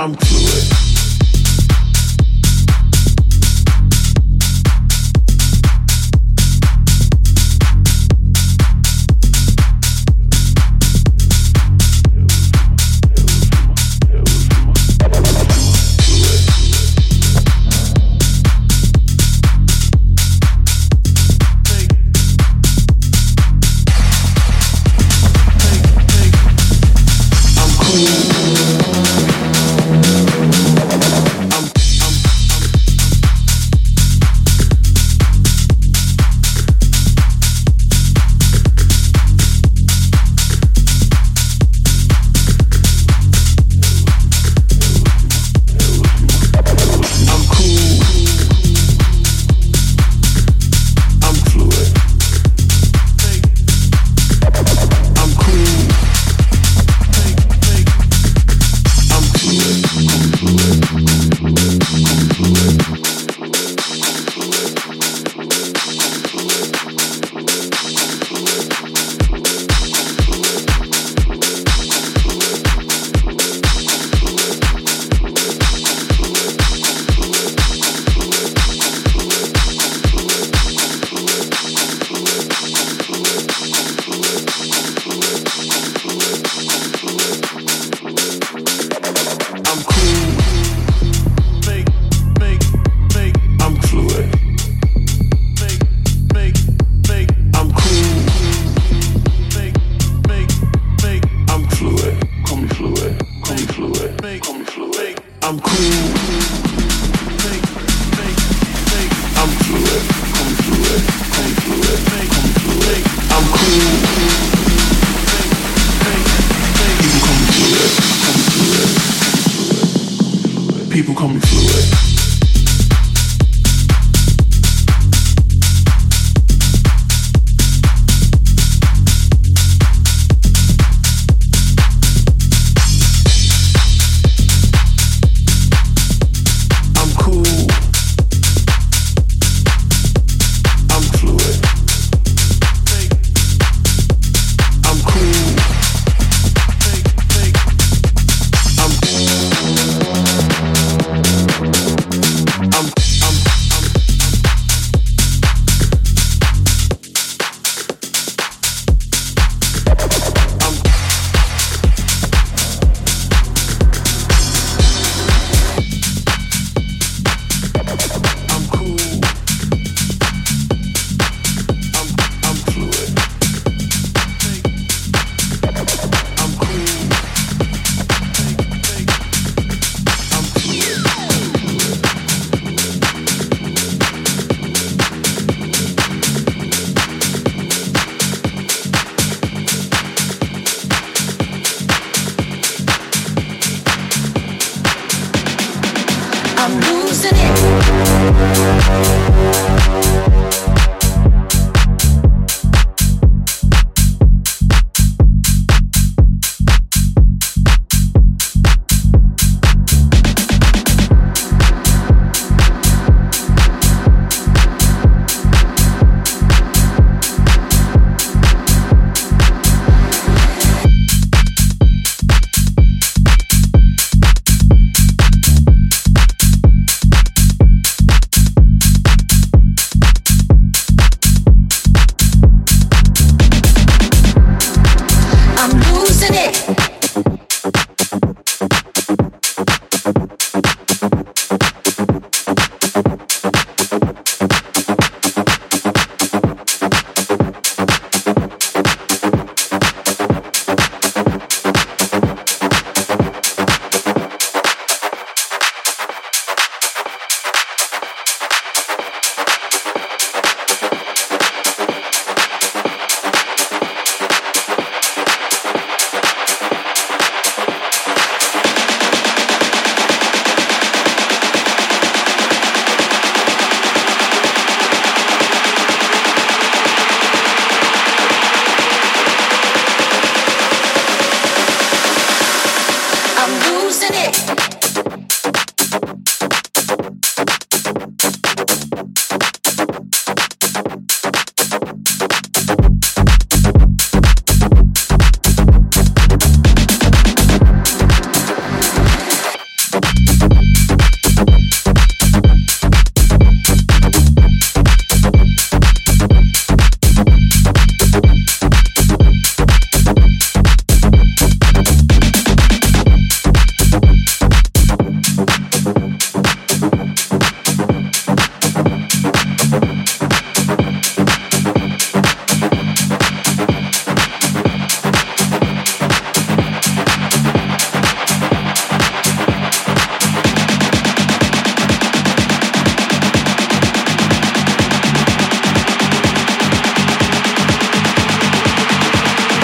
I'm cool. I'm cool. I'm fluid. Come fluid. Come fluid. Come fluid. I'm cool. You come fluid. Come fluid. People call me fluid.